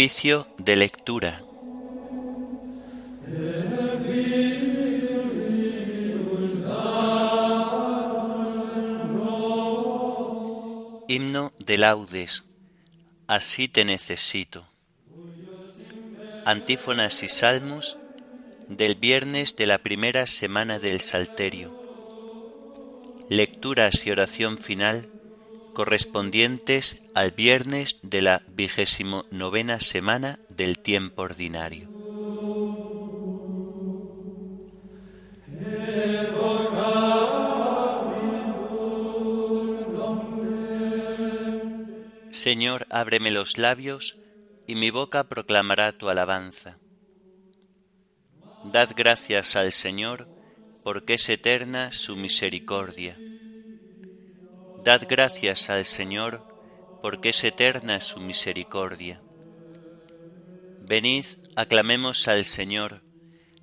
Oficio de lectura. Himno de laudes. Así te necesito. Antífonas y salmos del viernes de la primera semana del Salterio. Lecturas y oración final correspondientes al viernes de la vigésimo novena semana del tiempo ordinario. Señor, ábreme los labios, y mi boca proclamará tu alabanza. Dad gracias al Señor, porque es eterna su misericordia. Dad gracias al Señor, porque es eterna su misericordia. Venid, aclamemos al Señor,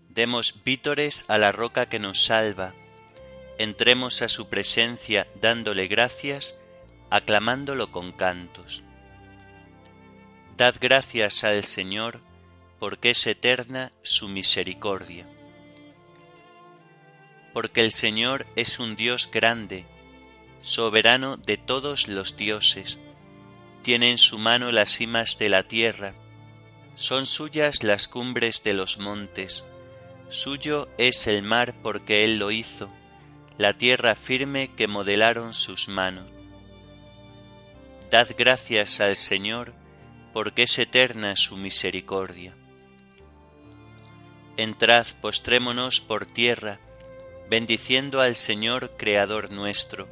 demos vítores a la roca que nos salva, entremos a su presencia dándole gracias, aclamándolo con cantos. Dad gracias al Señor, porque es eterna su misericordia. Porque el Señor es un Dios grande, soberano de todos los dioses, tiene en su mano las cimas de la tierra, son suyas las cumbres de los montes, suyo es el mar porque Él lo hizo, la tierra firme que modelaron sus manos. Dad gracias al Señor, porque es eterna su misericordia. Entrad, postrémonos por tierra, bendiciendo al Señor Creador nuestro,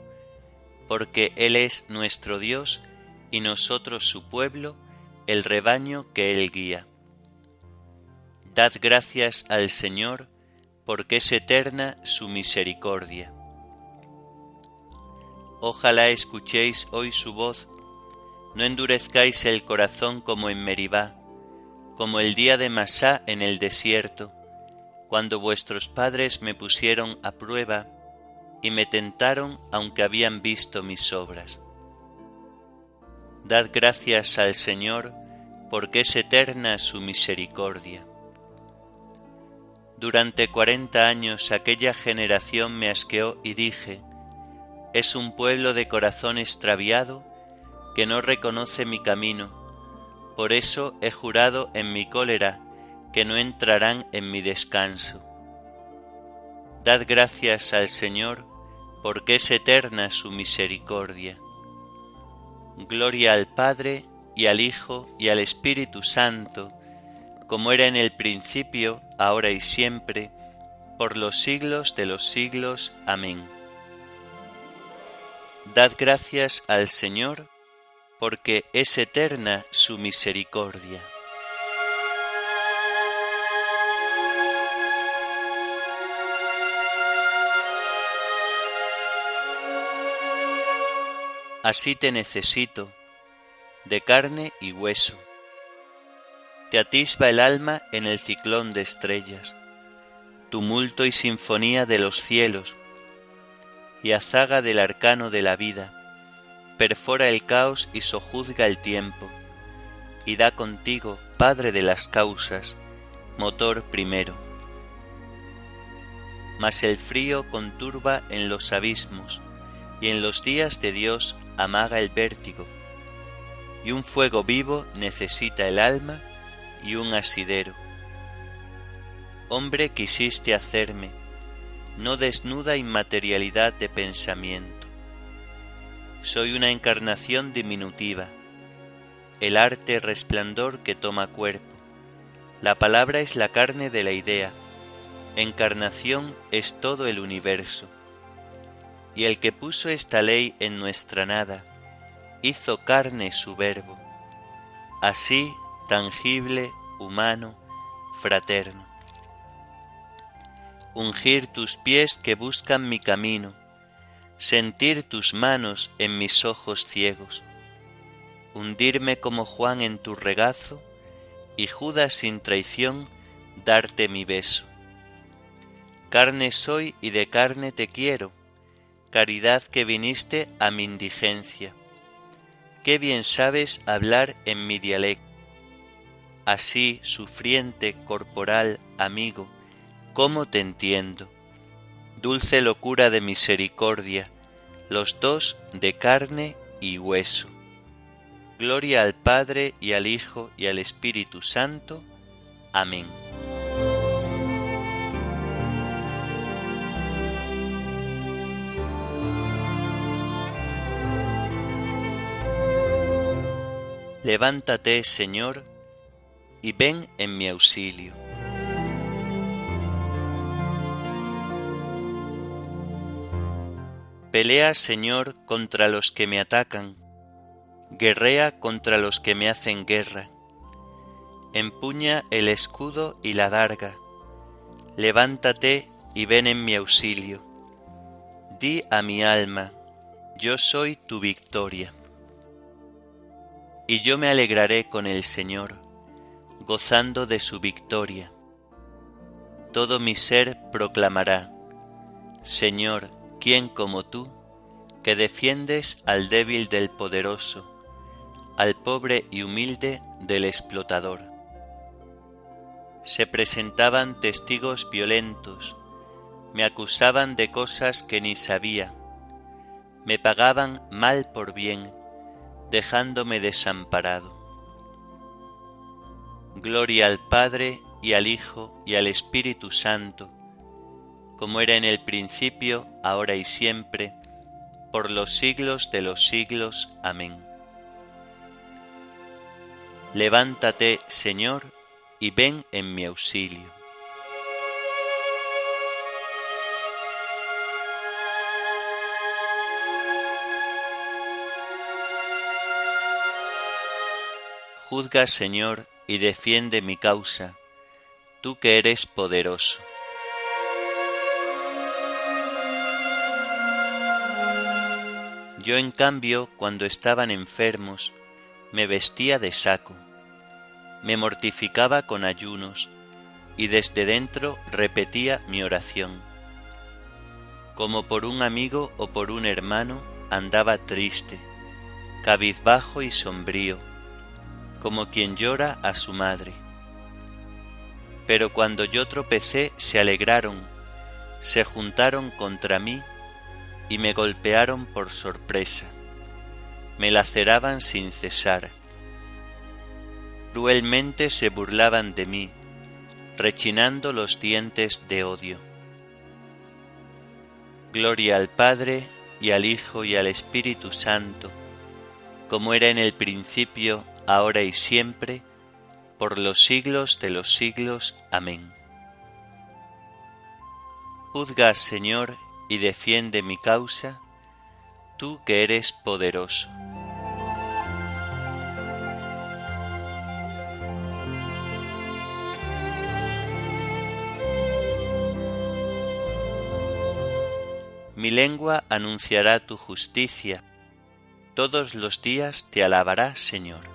porque Él es nuestro Dios y nosotros su pueblo, el rebaño que Él guía. Dad gracias al Señor, porque es eterna su misericordia. Ojalá escuchéis hoy su voz, no endurezcáis el corazón como en Meribá, como el día de Masá en el desierto, cuando vuestros padres me pusieron a prueba y me tentaron aunque habían visto mis obras. Dad gracias al Señor, porque es eterna su misericordia. Durante cuarenta años aquella generación me asqueó y dije, es un pueblo de corazón extraviado que no reconoce mi camino. Por eso he jurado en mi cólera que no entrarán en mi descanso. Dad gracias al Señor, porque es eterna su misericordia. Gloria al Padre y al Hijo y al Espíritu Santo, como era en el principio, ahora y siempre, por los siglos de los siglos. Amén. Dad gracias al Señor, porque es eterna su misericordia. Así te necesito, de carne y hueso. Te atisba el alma en el ciclón de estrellas, tumulto y sinfonía de los cielos, y azaga del arcano de la vida, perfora el caos y sojuzga el tiempo, y da contigo, Padre de las causas, motor primero. Mas el frío conturba en los abismos, y en los días de Dios amaga el vértigo, y un fuego vivo necesita el alma y un asidero. Hombre quisiste hacerme, no desnuda inmaterialidad de pensamiento. Soy una encarnación diminutiva, el arte resplandor que toma cuerpo. La palabra es la carne de la idea, encarnación es todo el universo y el que puso esta ley en nuestra nada, hizo carne su verbo, así tangible, humano, fraterno. Ungir tus pies que buscan mi camino, sentir tus manos en mis ojos ciegos, hundirme como Juan en tu regazo y Judas sin traición darte mi beso. Carne soy y de carne te quiero, caridad que viniste a mi indigencia. Qué bien sabes hablar en mi dialecto. así sufriente, corporal, amigo, ¿cómo te entiendo? Dulce locura de misericordia, los dos de carne y hueso. Gloria al Padre y al Hijo y al Espíritu Santo. Amén. Levántate, Señor, y ven en mi auxilio. Pelea, Señor, contra los que me atacan, guerrea contra los que me hacen guerra. Empuña el escudo y la darga, levántate y ven en mi auxilio. Di a mi alma, yo soy tu victoria y yo me alegraré con el Señor, gozando de su victoria. Todo mi ser proclamará, Señor, ¿quién como tú, que defiendes al débil del poderoso, al pobre y humilde del explotador? Se presentaban testigos violentos, me acusaban de cosas que ni sabía, me pagaban mal por bien, dejándome desamparado. Gloria al Padre y al Hijo y al Espíritu Santo, como era en el principio, ahora y siempre, por los siglos de los siglos. Amén. Levántate, Señor, y ven en mi auxilio. Juzga, Señor, y defiende mi causa, tú que eres poderoso. Yo en cambio, cuando estaban enfermos, me vestía de saco, me mortificaba con ayunos, y desde dentro repetía mi oración. Como por un amigo o por un hermano andaba triste, cabizbajo y sombrío, como quien llora a su madre. Pero cuando yo tropecé se alegraron, se juntaron contra mí y me golpearon por sorpresa, me laceraban sin cesar. Cruelmente se burlaban de mí, rechinando los dientes de odio. Gloria al Padre y al Hijo y al Espíritu Santo, como era en el principio, ahora y siempre, por los siglos de los siglos. Amén. Juzga, Señor, y defiende mi causa, tú que eres poderoso. Mi lengua anunciará tu justicia, todos los días te alabará, Señor.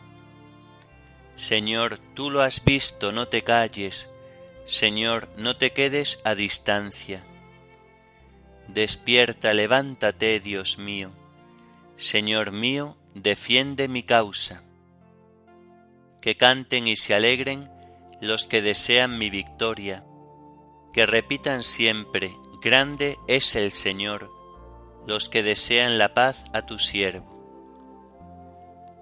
Señor, tú lo has visto, no te calles, Señor, no te quedes a distancia. Despierta, levántate, Dios mío. Señor mío, defiende mi causa. Que canten y se alegren los que desean mi victoria, que repitan siempre, grande es el Señor, los que desean la paz a tu siervo.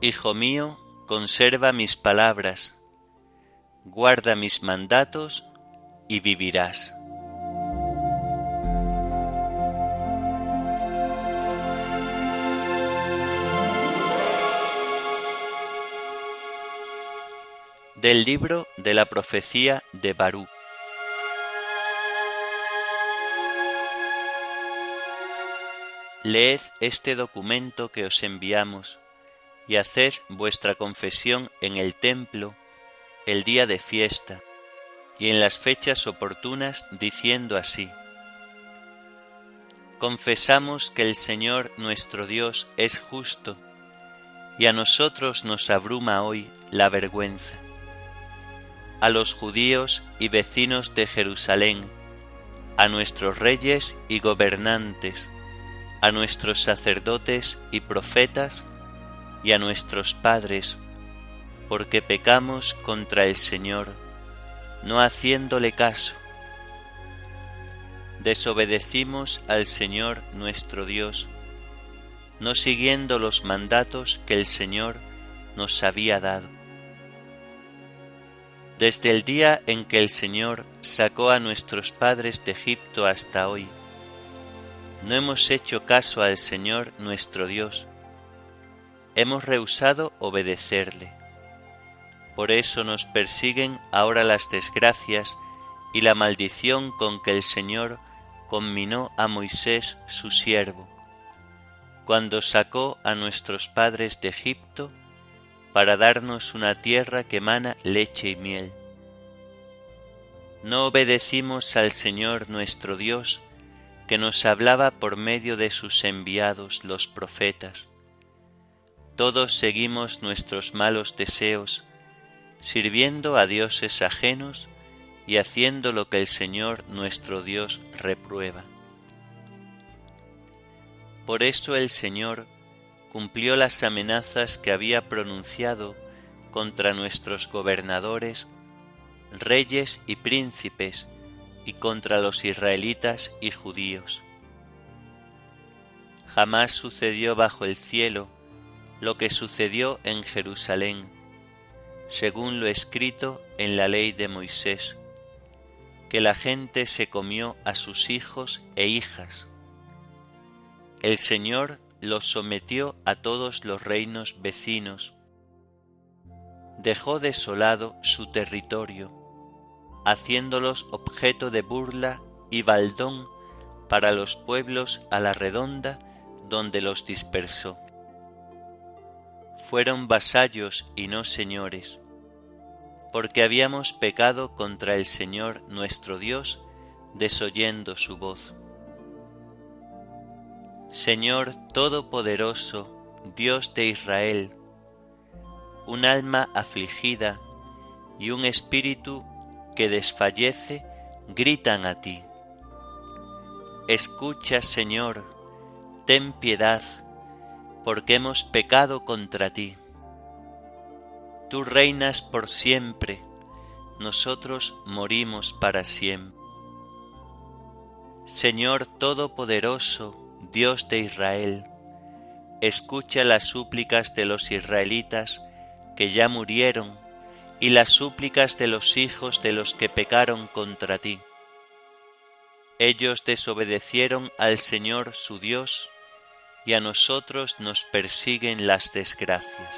Hijo mío, conserva mis palabras, guarda mis mandatos y vivirás. Del libro de la profecía de Barú. Leed este documento que os enviamos y haced vuestra confesión en el templo el día de fiesta y en las fechas oportunas diciendo así. Confesamos que el Señor nuestro Dios es justo y a nosotros nos abruma hoy la vergüenza. A los judíos y vecinos de Jerusalén, a nuestros reyes y gobernantes, a nuestros sacerdotes y profetas, y a nuestros padres, porque pecamos contra el Señor, no haciéndole caso. Desobedecimos al Señor nuestro Dios, no siguiendo los mandatos que el Señor nos había dado. Desde el día en que el Señor sacó a nuestros padres de Egipto hasta hoy, no hemos hecho caso al Señor nuestro Dios, hemos rehusado obedecerle. Por eso nos persiguen ahora las desgracias y la maldición con que el Señor conminó a Moisés su siervo, cuando sacó a nuestros padres de Egipto para darnos una tierra que emana leche y miel. No obedecimos al Señor nuestro Dios, que nos hablaba por medio de sus enviados los profetas todos seguimos nuestros malos deseos, sirviendo a dioses ajenos y haciendo lo que el Señor nuestro Dios reprueba. Por eso el Señor cumplió las amenazas que había pronunciado contra nuestros gobernadores, reyes y príncipes, y contra los israelitas y judíos. Jamás sucedió bajo el cielo lo que sucedió en Jerusalén, según lo escrito en la ley de Moisés, que la gente se comió a sus hijos e hijas. El Señor los sometió a todos los reinos vecinos, dejó desolado su territorio, haciéndolos objeto de burla y baldón para los pueblos a la redonda donde los dispersó fueron vasallos y no señores, porque habíamos pecado contra el Señor nuestro Dios, desoyendo su voz. Señor Todopoderoso, Dios de Israel, un alma afligida y un espíritu que desfallece gritan a ti. Escucha, Señor, ten piedad porque hemos pecado contra ti. Tú reinas por siempre, nosotros morimos para siempre. Señor Todopoderoso, Dios de Israel, escucha las súplicas de los israelitas que ya murieron y las súplicas de los hijos de los que pecaron contra ti. Ellos desobedecieron al Señor su Dios, y a nosotros nos persiguen las desgracias.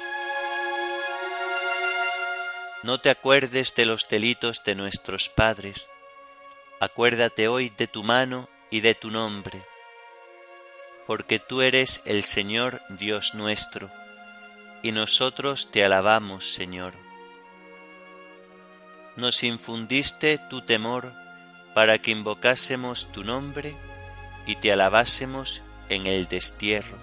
No te acuerdes de los delitos de nuestros padres, acuérdate hoy de tu mano y de tu nombre, porque tú eres el Señor Dios nuestro, y nosotros te alabamos, Señor. Nos infundiste tu temor para que invocásemos tu nombre y te alabásemos en el destierro,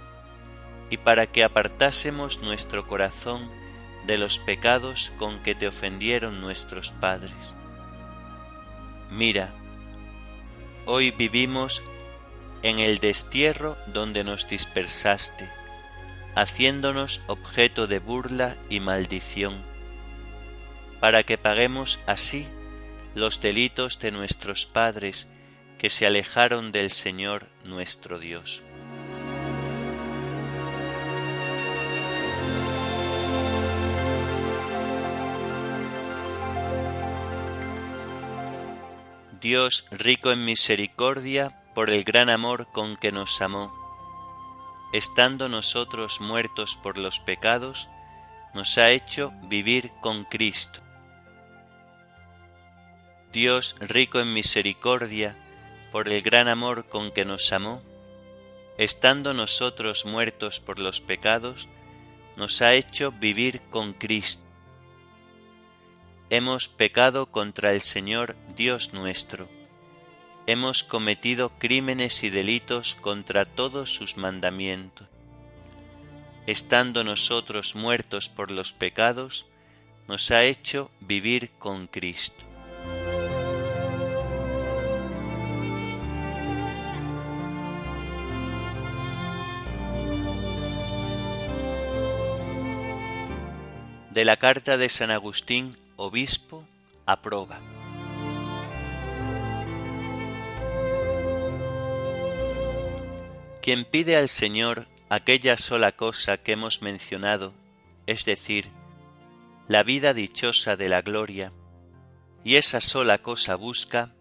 y para que apartásemos nuestro corazón de los pecados con que te ofendieron nuestros padres. Mira, hoy vivimos en el destierro donde nos dispersaste, haciéndonos objeto de burla y maldición, para que paguemos así los delitos de nuestros padres que se alejaron del Señor nuestro Dios. Dios rico en misericordia por el gran amor con que nos amó, estando nosotros muertos por los pecados, nos ha hecho vivir con Cristo. Dios rico en misericordia por el gran amor con que nos amó, estando nosotros muertos por los pecados, nos ha hecho vivir con Cristo. Hemos pecado contra el Señor Dios nuestro. Hemos cometido crímenes y delitos contra todos sus mandamientos. Estando nosotros muertos por los pecados, nos ha hecho vivir con Cristo. de la carta de San Agustín, obispo, aprueba. Quien pide al Señor aquella sola cosa que hemos mencionado, es decir, la vida dichosa de la gloria, y esa sola cosa busca,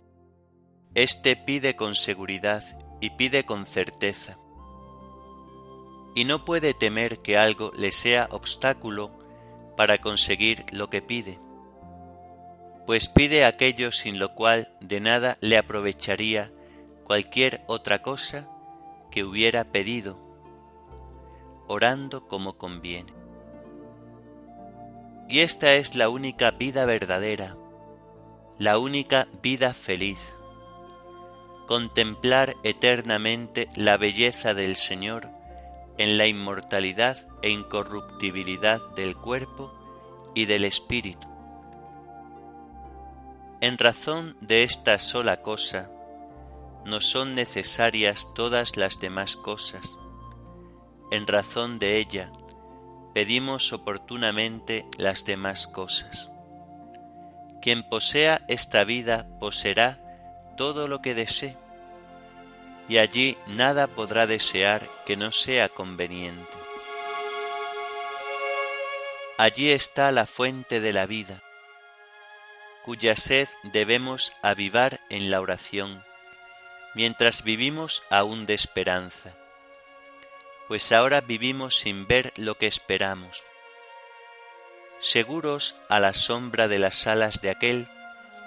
éste pide con seguridad y pide con certeza, y no puede temer que algo le sea obstáculo para conseguir lo que pide, pues pide aquello sin lo cual de nada le aprovecharía cualquier otra cosa que hubiera pedido, orando como conviene. Y esta es la única vida verdadera, la única vida feliz, contemplar eternamente la belleza del Señor en la inmortalidad e incorruptibilidad del cuerpo y del espíritu. En razón de esta sola cosa, no son necesarias todas las demás cosas. En razón de ella, pedimos oportunamente las demás cosas. Quien posea esta vida poseerá todo lo que desee y allí nada podrá desear que no sea conveniente. Allí está la fuente de la vida, cuya sed debemos avivar en la oración, mientras vivimos aún de esperanza, pues ahora vivimos sin ver lo que esperamos, seguros a la sombra de las alas de aquel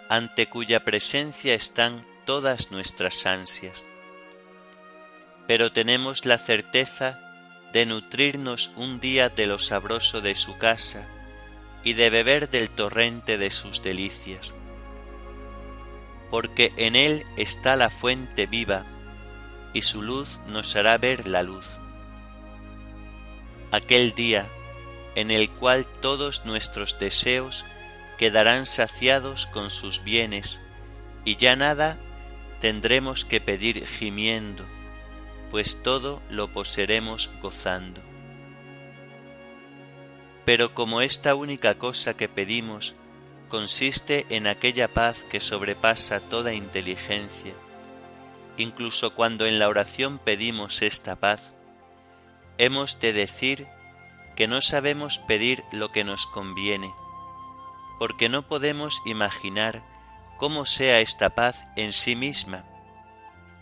ante cuya presencia están todas nuestras ansias. Pero tenemos la certeza de nutrirnos un día de lo sabroso de su casa y de beber del torrente de sus delicias, porque en él está la fuente viva y su luz nos hará ver la luz. Aquel día en el cual todos nuestros deseos quedarán saciados con sus bienes y ya nada tendremos que pedir gimiendo pues todo lo poseeremos gozando. Pero como esta única cosa que pedimos consiste en aquella paz que sobrepasa toda inteligencia, incluso cuando en la oración pedimos esta paz, hemos de decir que no sabemos pedir lo que nos conviene, porque no podemos imaginar cómo sea esta paz en sí misma,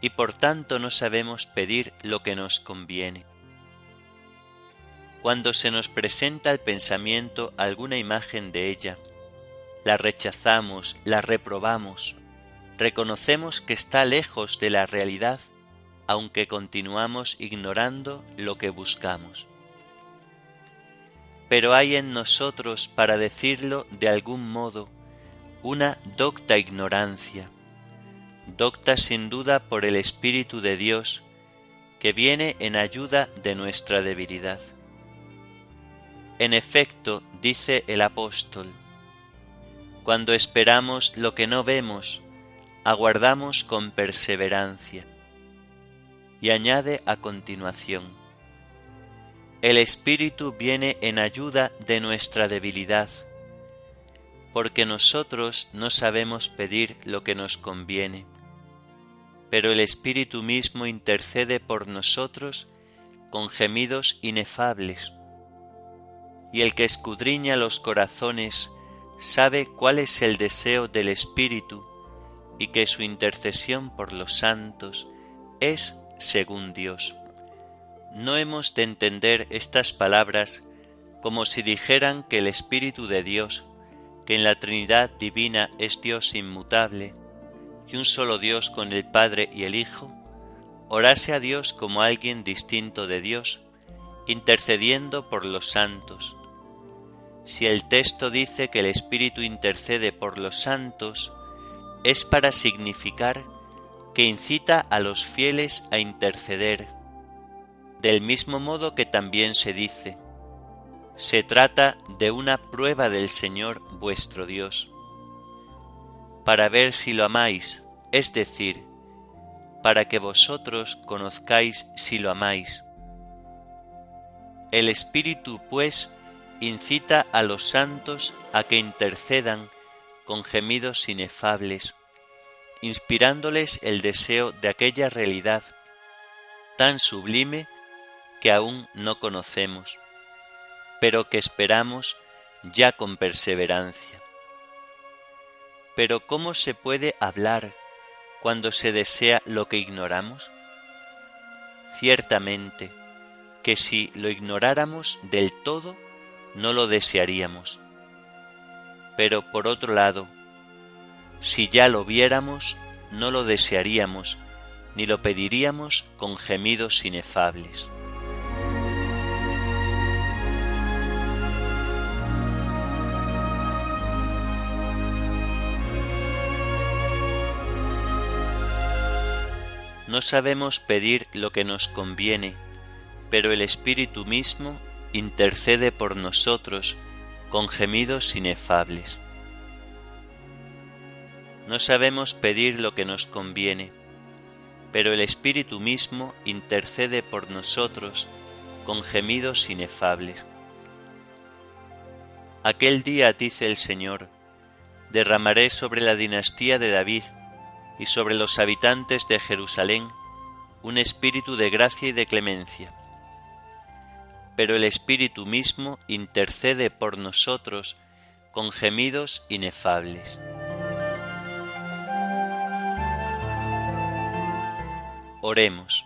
y por tanto no sabemos pedir lo que nos conviene. Cuando se nos presenta al pensamiento alguna imagen de ella, la rechazamos, la reprobamos, reconocemos que está lejos de la realidad, aunque continuamos ignorando lo que buscamos. Pero hay en nosotros, para decirlo de algún modo, una docta ignorancia, docta sin duda por el Espíritu de Dios, que viene en ayuda de nuestra debilidad. En efecto, dice el apóstol, cuando esperamos lo que no vemos, aguardamos con perseverancia. Y añade a continuación, el Espíritu viene en ayuda de nuestra debilidad, porque nosotros no sabemos pedir lo que nos conviene pero el Espíritu mismo intercede por nosotros con gemidos inefables. Y el que escudriña los corazones sabe cuál es el deseo del Espíritu, y que su intercesión por los santos es según Dios. No hemos de entender estas palabras como si dijeran que el Espíritu de Dios, que en la Trinidad divina es Dios inmutable, y un solo Dios con el Padre y el Hijo, orase a Dios como alguien distinto de Dios, intercediendo por los santos. Si el texto dice que el Espíritu intercede por los santos, es para significar que incita a los fieles a interceder, del mismo modo que también se dice, se trata de una prueba del Señor vuestro Dios, para ver si lo amáis, es decir, para que vosotros conozcáis si lo amáis. El Espíritu, pues, incita a los santos a que intercedan con gemidos inefables, inspirándoles el deseo de aquella realidad tan sublime que aún no conocemos, pero que esperamos ya con perseverancia. Pero ¿cómo se puede hablar cuando se desea lo que ignoramos? Ciertamente que si lo ignoráramos del todo, no lo desearíamos. Pero por otro lado, si ya lo viéramos, no lo desearíamos, ni lo pediríamos con gemidos inefables. No sabemos pedir lo que nos conviene, pero el Espíritu mismo intercede por nosotros con gemidos inefables. No sabemos pedir lo que nos conviene, pero el Espíritu mismo intercede por nosotros con gemidos inefables. Aquel día, dice el Señor, derramaré sobre la dinastía de David y sobre los habitantes de Jerusalén un espíritu de gracia y de clemencia. Pero el Espíritu mismo intercede por nosotros con gemidos inefables. Oremos.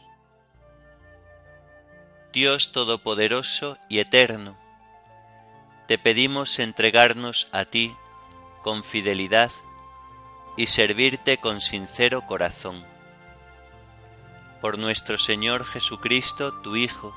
Dios Todopoderoso y Eterno, te pedimos entregarnos a ti con fidelidad y servirte con sincero corazón. Por nuestro Señor Jesucristo, tu Hijo,